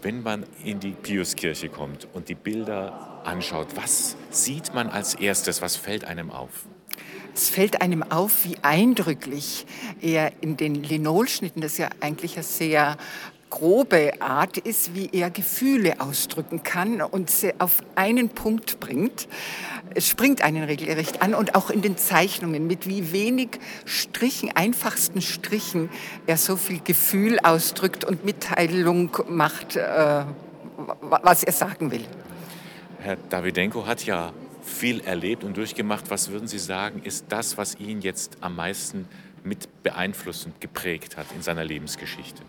Wenn man in die Piuskirche kommt und die Bilder anschaut, was sieht man als erstes? Was fällt einem auf? Es fällt einem auf, wie eindrücklich er in den Linolschnitten, das ja eigentlich ein sehr grobe Art ist, wie er Gefühle ausdrücken kann und sie auf einen Punkt bringt. Es springt einen regelrecht an und auch in den Zeichnungen, mit wie wenig Strichen, einfachsten Strichen er so viel Gefühl ausdrückt und Mitteilung macht, äh, was er sagen will. Herr Davidenko hat ja viel erlebt und durchgemacht. Was würden Sie sagen, ist das, was ihn jetzt am meisten mit beeinflusst und geprägt hat in seiner Lebensgeschichte?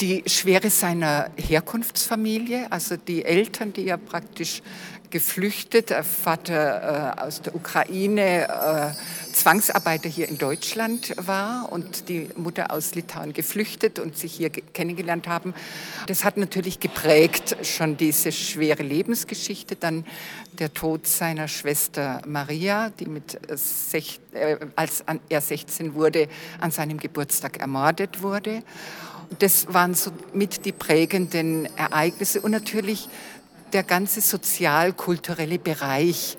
Die Schwere seiner Herkunftsfamilie, also die Eltern, die ja praktisch geflüchtet, der Vater äh, aus der Ukraine, äh, Zwangsarbeiter hier in Deutschland war und die Mutter aus Litauen geflüchtet und sich hier kennengelernt haben. Das hat natürlich geprägt schon diese schwere Lebensgeschichte. Dann der Tod seiner Schwester Maria, die mit sech, äh, als er 16 wurde, an seinem Geburtstag ermordet wurde. Das waren so mit die prägenden Ereignisse und natürlich der ganze sozial-kulturelle Bereich,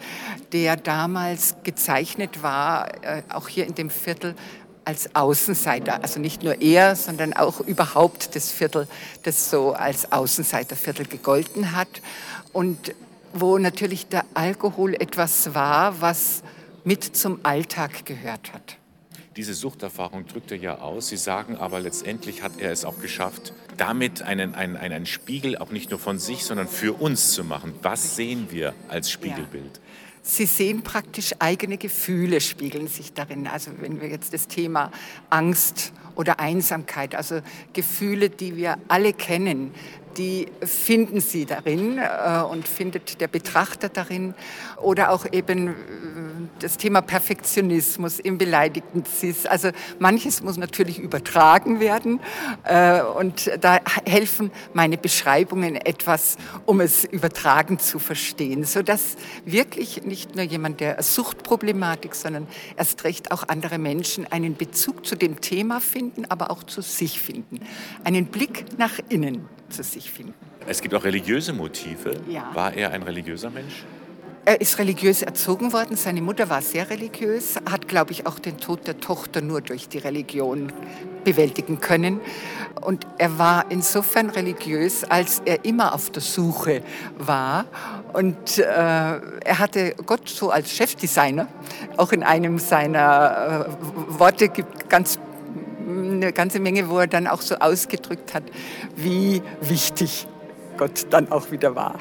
der damals gezeichnet war, äh, auch hier in dem Viertel, als Außenseiter. Also nicht nur er, sondern auch überhaupt das Viertel, das so als Außenseiterviertel gegolten hat. Und wo natürlich der Alkohol etwas war, was mit zum Alltag gehört hat. Diese Suchterfahrung drückt er ja aus. Sie sagen aber letztendlich hat er es auch geschafft, damit einen, einen, einen Spiegel auch nicht nur von sich, sondern für uns zu machen. Was sehen wir als Spiegelbild? Ja. Sie sehen praktisch eigene Gefühle spiegeln sich darin. Also wenn wir jetzt das Thema Angst oder Einsamkeit, also Gefühle, die wir alle kennen, die finden Sie darin äh, und findet der Betrachter darin. Oder auch eben das Thema Perfektionismus im beleidigten Cis. Also manches muss natürlich übertragen werden äh, und da helfen meine Beschreibungen etwas, um es übertragen zu verstehen, sodass wirklich nicht nur jemand der Suchtproblematik, sondern erst recht auch andere Menschen einen Bezug zu dem Thema finden, aber auch zu sich finden, einen Blick nach innen zu sich finden. Es gibt auch religiöse Motive. Ja. War er ein religiöser Mensch? Er ist religiös erzogen worden. Seine Mutter war sehr religiös, hat, glaube ich, auch den Tod der Tochter nur durch die Religion bewältigen können. Und er war insofern religiös, als er immer auf der Suche war. Und äh, er hatte Gott so als Chefdesigner. Auch in einem seiner äh, Worte gibt ganz eine ganze Menge, wo er dann auch so ausgedrückt hat, wie wichtig Gott dann auch wieder war.